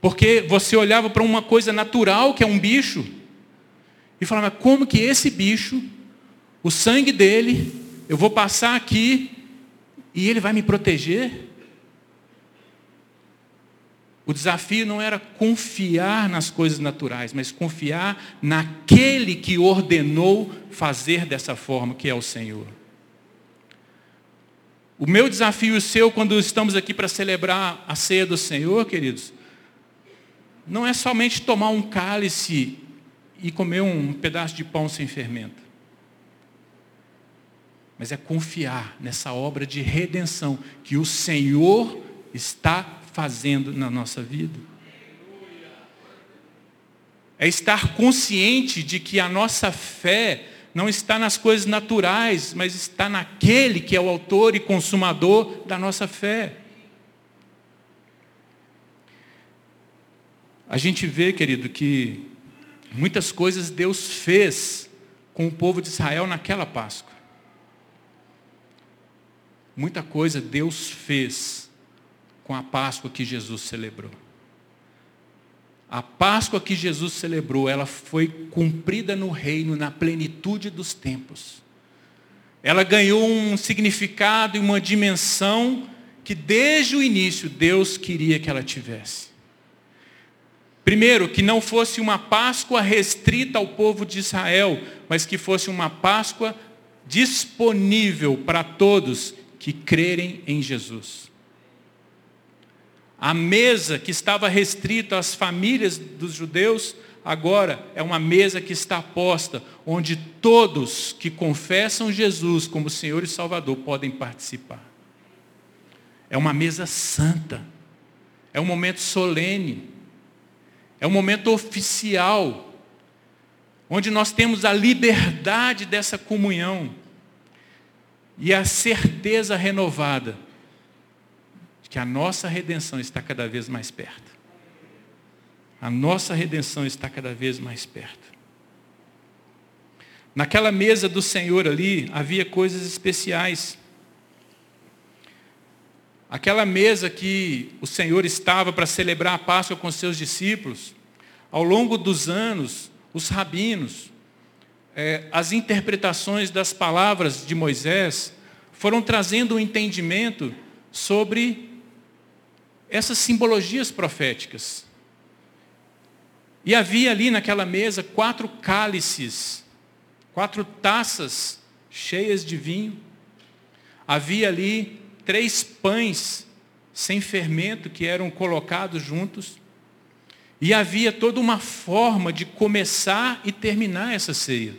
Porque você olhava para uma coisa natural, que é um bicho, e falava, como que esse bicho, o sangue dele, eu vou passar aqui e ele vai me proteger? O desafio não era confiar nas coisas naturais, mas confiar naquele que ordenou fazer dessa forma, que é o Senhor. O meu desafio e o seu, quando estamos aqui para celebrar a ceia do Senhor, queridos, não é somente tomar um cálice e comer um pedaço de pão sem fermento. Mas é confiar nessa obra de redenção que o Senhor está fazendo na nossa vida. É estar consciente de que a nossa fé não está nas coisas naturais, mas está naquele que é o autor e consumador da nossa fé. A gente vê, querido, que muitas coisas Deus fez com o povo de Israel naquela Páscoa. Muita coisa Deus fez com a Páscoa que Jesus celebrou. A Páscoa que Jesus celebrou, ela foi cumprida no reino na plenitude dos tempos. Ela ganhou um significado e uma dimensão que desde o início Deus queria que ela tivesse. Primeiro, que não fosse uma Páscoa restrita ao povo de Israel, mas que fosse uma Páscoa disponível para todos que crerem em Jesus. A mesa que estava restrita às famílias dos judeus, agora é uma mesa que está posta, onde todos que confessam Jesus como Senhor e Salvador podem participar. É uma mesa santa. É um momento solene. É um momento oficial. Onde nós temos a liberdade dessa comunhão. E a certeza renovada que a nossa redenção está cada vez mais perto. A nossa redenção está cada vez mais perto. Naquela mesa do Senhor ali havia coisas especiais. Aquela mesa que o Senhor estava para celebrar a Páscoa com seus discípulos, ao longo dos anos, os rabinos, é, as interpretações das palavras de Moisés foram trazendo um entendimento sobre essas simbologias proféticas. E havia ali naquela mesa quatro cálices, quatro taças cheias de vinho. Havia ali três pães sem fermento que eram colocados juntos. E havia toda uma forma de começar e terminar essa ceia.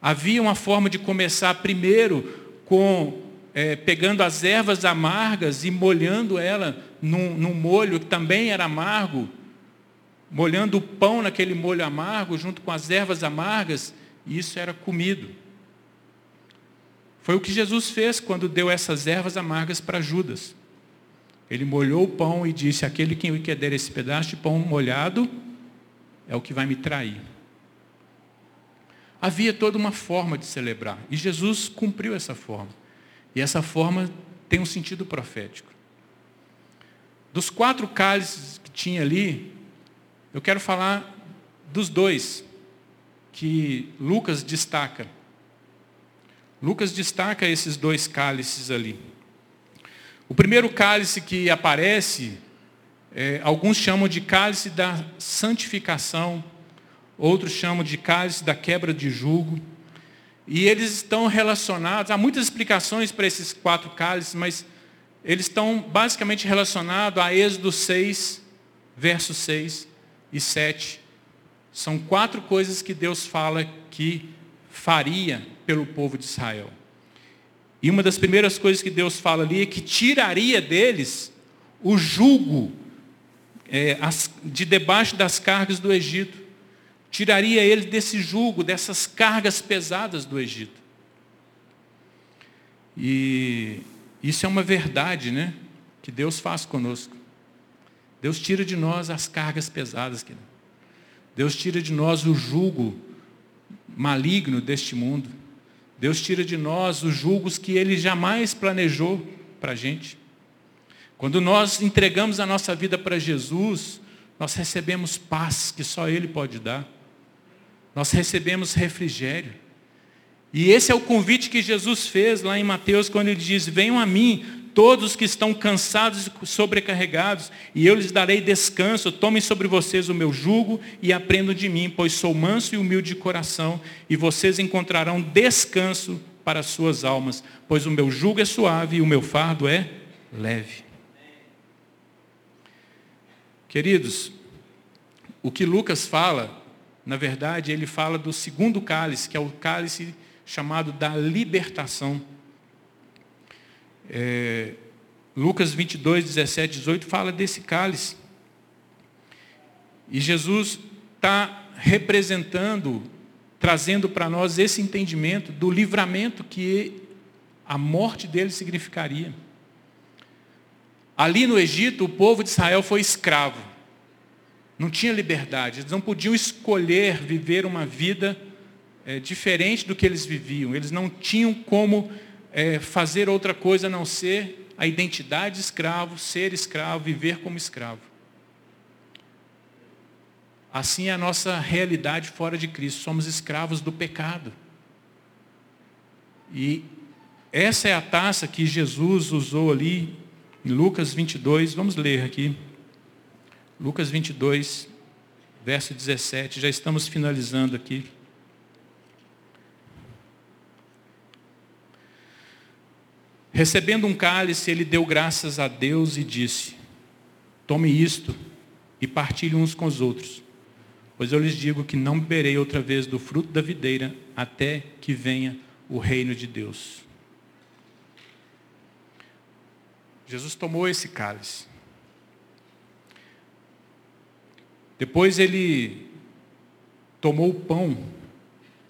Havia uma forma de começar primeiro com é, pegando as ervas amargas e molhando ela num, num molho que também era amargo, molhando o pão naquele molho amargo junto com as ervas amargas, e isso era comido. Foi o que Jesus fez quando deu essas ervas amargas para Judas. Ele molhou o pão e disse: Aquele que quer der esse pedaço de pão molhado é o que vai me trair. Havia toda uma forma de celebrar. E Jesus cumpriu essa forma. E essa forma tem um sentido profético. Dos quatro cálices que tinha ali, eu quero falar dos dois que Lucas destaca. Lucas destaca esses dois cálices ali. O primeiro cálice que aparece, é, alguns chamam de cálice da santificação, outros chamam de cálice da quebra de jugo. E eles estão relacionados, há muitas explicações para esses quatro cálices, mas eles estão basicamente relacionados a Êxodo 6, versos 6 e 7. São quatro coisas que Deus fala que faria pelo povo de Israel. E uma das primeiras coisas que Deus fala ali é que tiraria deles o jugo é, as, de debaixo das cargas do Egito tiraria ele desse jugo, dessas cargas pesadas do Egito. E isso é uma verdade, né? Que Deus faz conosco. Deus tira de nós as cargas pesadas, querido. Deus tira de nós o jugo maligno deste mundo. Deus tira de nós os julgos que Ele jamais planejou para a gente. Quando nós entregamos a nossa vida para Jesus, nós recebemos paz que só Ele pode dar nós recebemos refrigério. E esse é o convite que Jesus fez lá em Mateus, quando ele diz: Venham a mim, todos que estão cansados e sobrecarregados, e eu lhes darei descanso. Tomem sobre vocês o meu jugo e aprendam de mim, pois sou manso e humilde de coração, e vocês encontrarão descanso para as suas almas, pois o meu jugo é suave e o meu fardo é leve. Queridos, o que Lucas fala na verdade, ele fala do segundo cálice, que é o cálice chamado da libertação. É, Lucas 22, 17, 18 fala desse cálice. E Jesus está representando, trazendo para nós esse entendimento do livramento que a morte dele significaria. Ali no Egito, o povo de Israel foi escravo não tinha liberdade, eles não podiam escolher viver uma vida é, diferente do que eles viviam, eles não tinham como é, fazer outra coisa a não ser a identidade de escravo, ser escravo, viver como escravo. Assim é a nossa realidade fora de Cristo, somos escravos do pecado. E essa é a taça que Jesus usou ali em Lucas 22, vamos ler aqui. Lucas 22, verso 17, já estamos finalizando aqui. Recebendo um cálice, ele deu graças a Deus e disse: Tome isto e partilhe uns com os outros, pois eu lhes digo que não beberei outra vez do fruto da videira até que venha o reino de Deus. Jesus tomou esse cálice. Depois ele tomou o pão,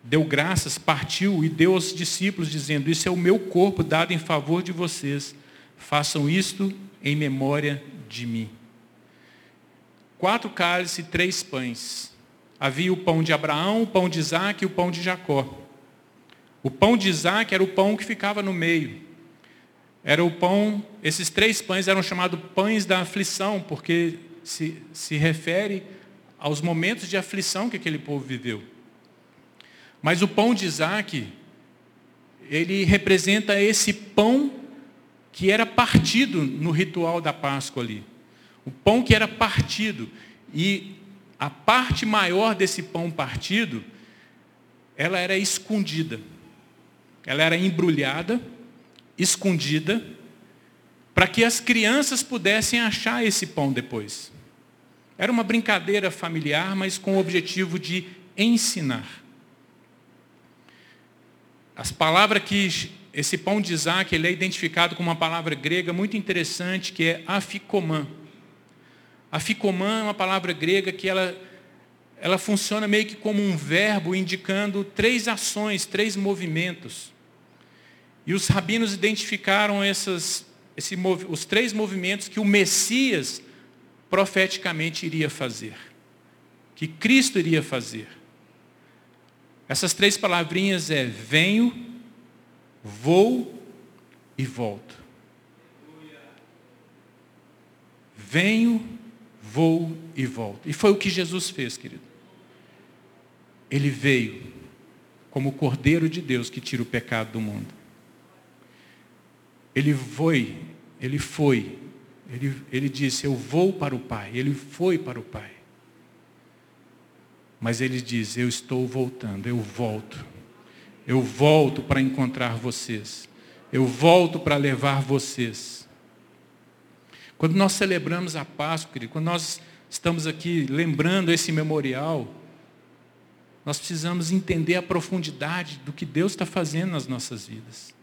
deu graças, partiu e deu aos discípulos, dizendo: Isso é o meu corpo dado em favor de vocês. Façam isto em memória de mim. Quatro cálices e três pães. Havia o pão de Abraão, o pão de Isaac e o pão de Jacó. O pão de Isaac era o pão que ficava no meio. Era o pão, esses três pães eram chamados pães da aflição, porque se, se refere aos momentos de aflição que aquele povo viveu. Mas o pão de Isaac, ele representa esse pão que era partido no ritual da Páscoa ali. O pão que era partido. E a parte maior desse pão partido, ela era escondida. Ela era embrulhada, escondida, para que as crianças pudessem achar esse pão depois. Era uma brincadeira familiar, mas com o objetivo de ensinar. As palavras que esse pão de Isaac ele é identificado com uma palavra grega muito interessante que é aficomã. Aficomã é uma palavra grega que ela, ela funciona meio que como um verbo indicando três ações, três movimentos. E os rabinos identificaram essas, esse, os três movimentos que o Messias profeticamente iria fazer, que Cristo iria fazer. Essas três palavrinhas é venho, vou e volto. Venho, vou e volto. E foi o que Jesus fez, querido. Ele veio como o Cordeiro de Deus que tira o pecado do mundo. Ele foi, ele foi, ele, ele disse, eu vou para o Pai. Ele foi para o Pai. Mas ele diz, eu estou voltando, eu volto. Eu volto para encontrar vocês. Eu volto para levar vocês. Quando nós celebramos a Páscoa, querido, quando nós estamos aqui lembrando esse memorial, nós precisamos entender a profundidade do que Deus está fazendo nas nossas vidas.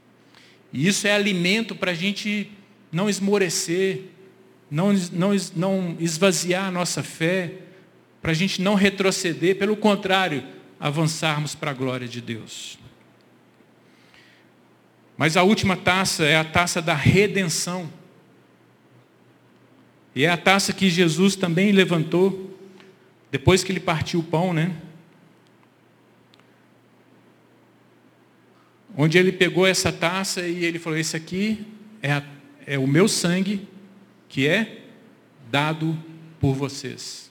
E isso é alimento para a gente não esmorecer, não, não, não esvaziar a nossa fé, para a gente não retroceder, pelo contrário, avançarmos para a glória de Deus. Mas a última taça é a taça da redenção. E é a taça que Jesus também levantou, depois que ele partiu o pão, né? Onde ele pegou essa taça e ele falou: Esse aqui é, a, é o meu sangue que é dado por vocês.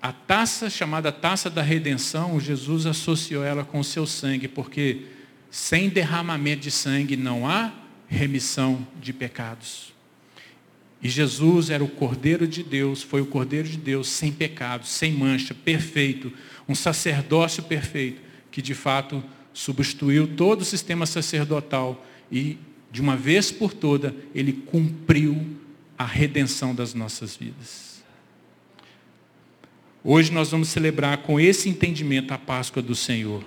A taça chamada taça da redenção, Jesus associou ela com o seu sangue, porque sem derramamento de sangue não há remissão de pecados. E Jesus era o Cordeiro de Deus, foi o Cordeiro de Deus sem pecado, sem mancha, perfeito, um sacerdócio perfeito, que de fato substituiu todo o sistema sacerdotal e, de uma vez por toda, ele cumpriu a redenção das nossas vidas. Hoje nós vamos celebrar com esse entendimento a Páscoa do Senhor.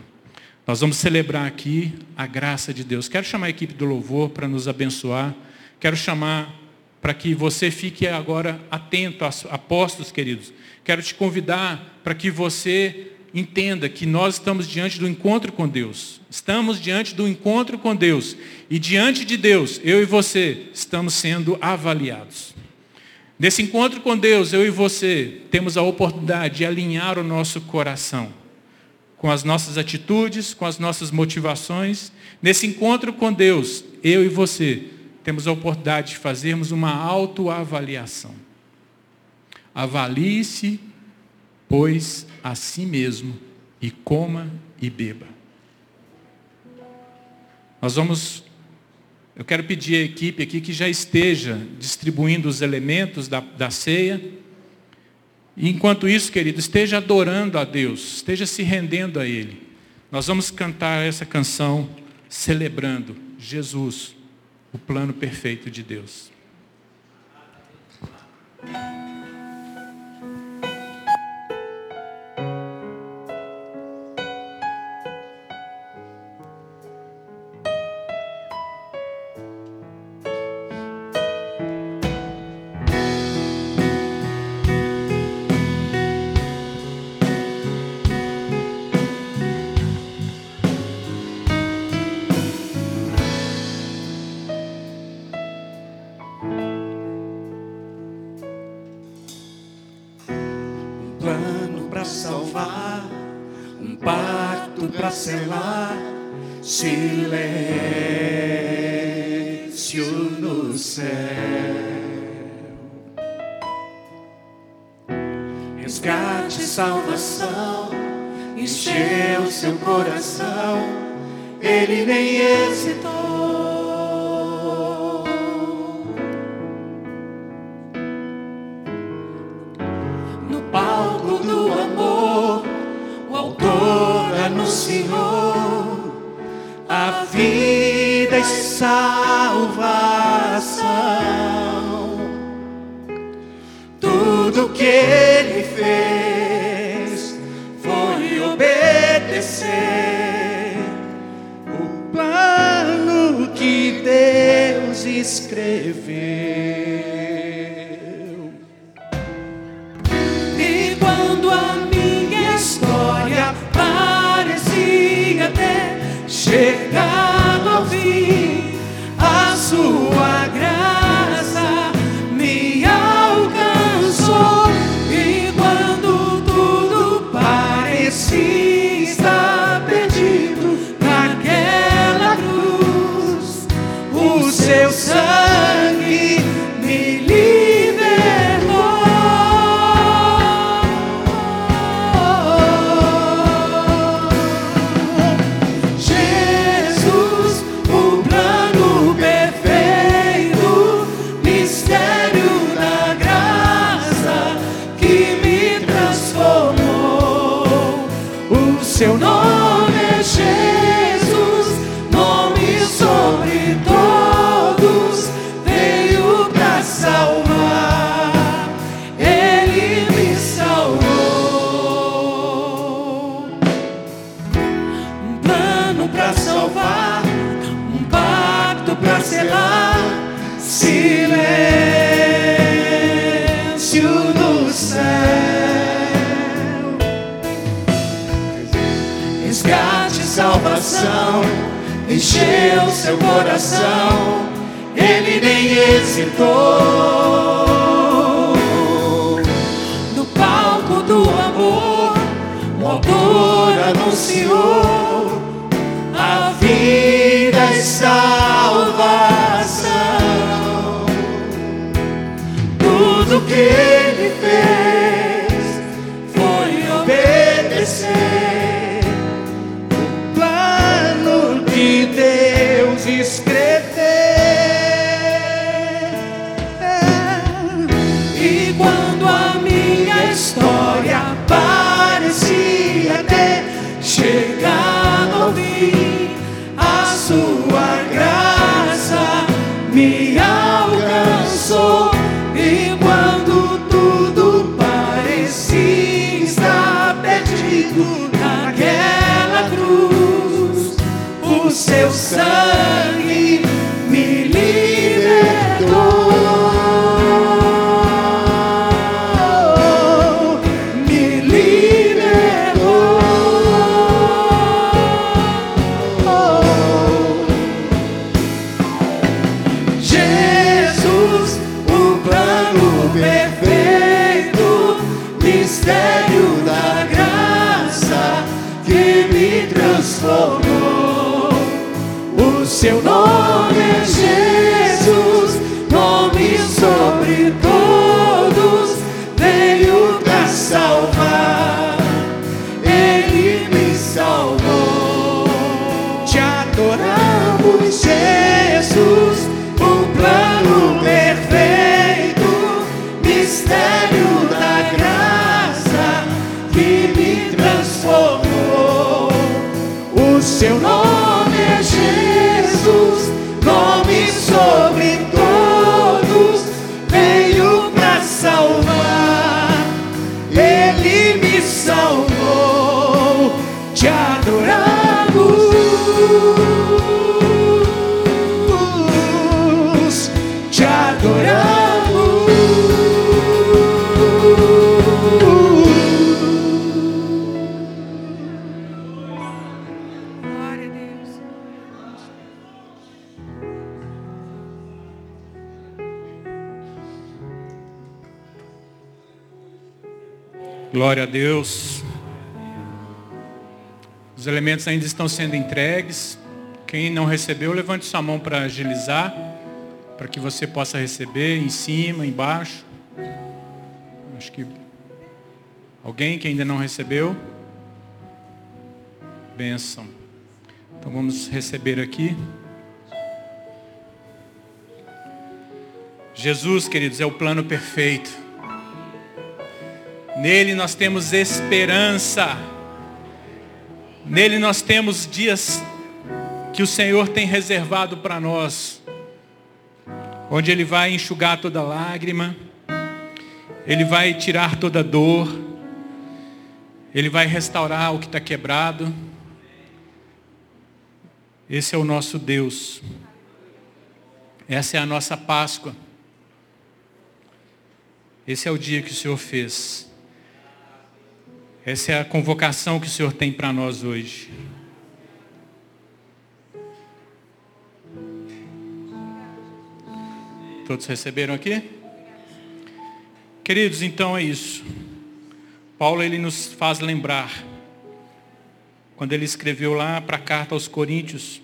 Nós vamos celebrar aqui a graça de Deus. Quero chamar a equipe do louvor para nos abençoar. Quero chamar para que você fique agora atento, apostos queridos. Quero te convidar para que você entenda que nós estamos diante do encontro com Deus. Estamos diante do encontro com Deus. E diante de Deus, eu e você estamos sendo avaliados. Nesse encontro com Deus, eu e você temos a oportunidade de alinhar o nosso coração com as nossas atitudes, com as nossas motivações. Nesse encontro com Deus, eu e você temos a oportunidade de fazermos uma autoavaliação. Avalie-se, pois, a si mesmo e coma e beba. Nós vamos eu quero pedir à equipe aqui que já esteja distribuindo os elementos da, da ceia. E enquanto isso, querido, esteja adorando a Deus, esteja se rendendo a Ele. Nós vamos cantar essa canção celebrando Jesus, o plano perfeito de Deus. Ele fez foi Glória a Deus. Os elementos ainda estão sendo entregues. Quem não recebeu, levante sua mão para agilizar, para que você possa receber em cima, embaixo. Acho que alguém que ainda não recebeu. Benção. Então vamos receber aqui. Jesus, queridos, é o plano perfeito. Nele nós temos esperança. Nele nós temos dias que o Senhor tem reservado para nós. Onde Ele vai enxugar toda lágrima. Ele vai tirar toda dor. Ele vai restaurar o que está quebrado. Esse é o nosso Deus. Essa é a nossa Páscoa. Esse é o dia que o Senhor fez. Essa é a convocação que o Senhor tem para nós hoje. Todos receberam aqui? Queridos, então é isso. Paulo ele nos faz lembrar quando ele escreveu lá para a carta aos Coríntios,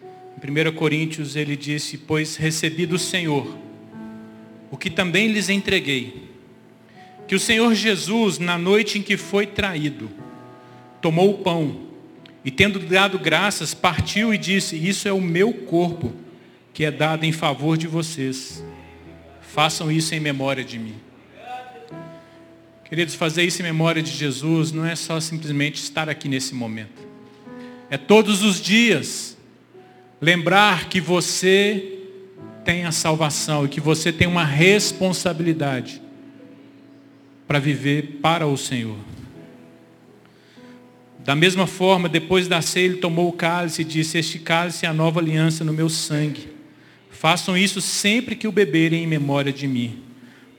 em 1 Coríntios ele disse: "Pois recebi do Senhor o que também lhes entreguei, que o Senhor Jesus, na noite em que foi traído, tomou o pão e tendo dado graças, partiu e disse: Isso é o meu corpo que é dado em favor de vocês. Façam isso em memória de mim. Queridos, fazer isso em memória de Jesus não é só simplesmente estar aqui nesse momento. É todos os dias lembrar que você tem a salvação e que você tem uma responsabilidade para viver para o Senhor. Da mesma forma, depois da ceia, ele tomou o cálice e disse: Este cálice é a nova aliança no meu sangue. Façam isso sempre que o beberem em memória de mim.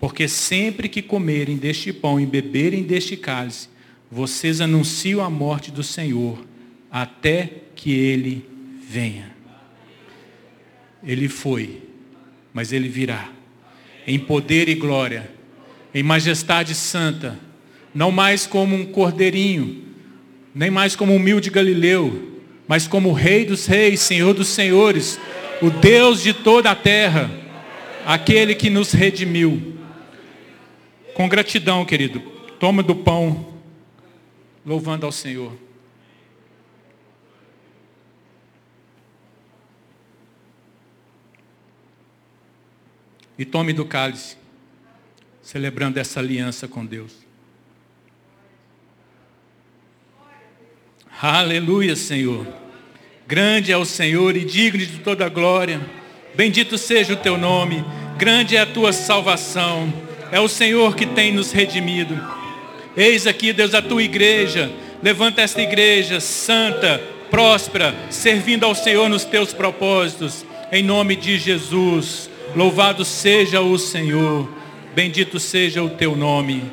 Porque sempre que comerem deste pão e beberem deste cálice, vocês anunciam a morte do Senhor, até que ele venha. Ele foi, mas ele virá. Em poder e glória, em majestade santa, não mais como um cordeirinho, nem mais como um humilde Galileu, mas como Rei dos Reis, Senhor dos Senhores, o Deus de toda a terra, aquele que nos redimiu. Com gratidão, querido, toma do pão, louvando ao Senhor. E tome do cálice, celebrando essa aliança com Deus. Aleluia, Senhor. Grande é o Senhor e digno de toda glória. Bendito seja o teu nome. Grande é a tua salvação. É o Senhor que tem nos redimido. Eis aqui, Deus, a tua igreja. Levanta esta igreja santa, próspera, servindo ao Senhor nos teus propósitos. Em nome de Jesus. Louvado seja o Senhor. Bendito seja o teu nome.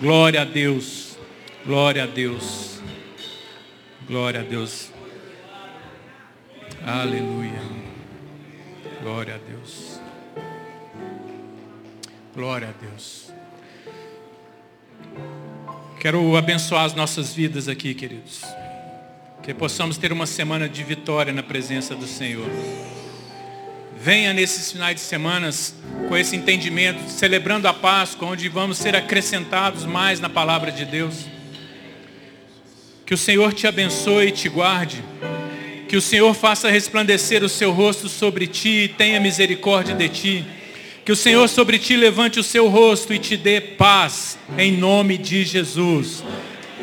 Glória a Deus. Glória a Deus. Glória a Deus. Aleluia. Glória a Deus. Glória a Deus. Quero abençoar as nossas vidas aqui, queridos. Que possamos ter uma semana de vitória na presença do Senhor. Venha nesses finais de semanas com esse entendimento, celebrando a Páscoa, onde vamos ser acrescentados mais na palavra de Deus. Que o Senhor te abençoe e te guarde. Que o Senhor faça resplandecer o seu rosto sobre ti e tenha misericórdia de ti. Que o Senhor sobre ti levante o seu rosto e te dê paz, em nome de Jesus.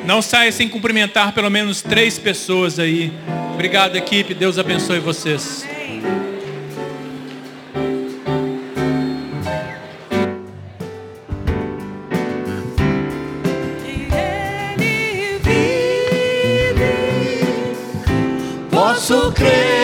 Não saia sem cumprimentar pelo menos três pessoas aí. Obrigado, equipe. Deus abençoe vocês. cree.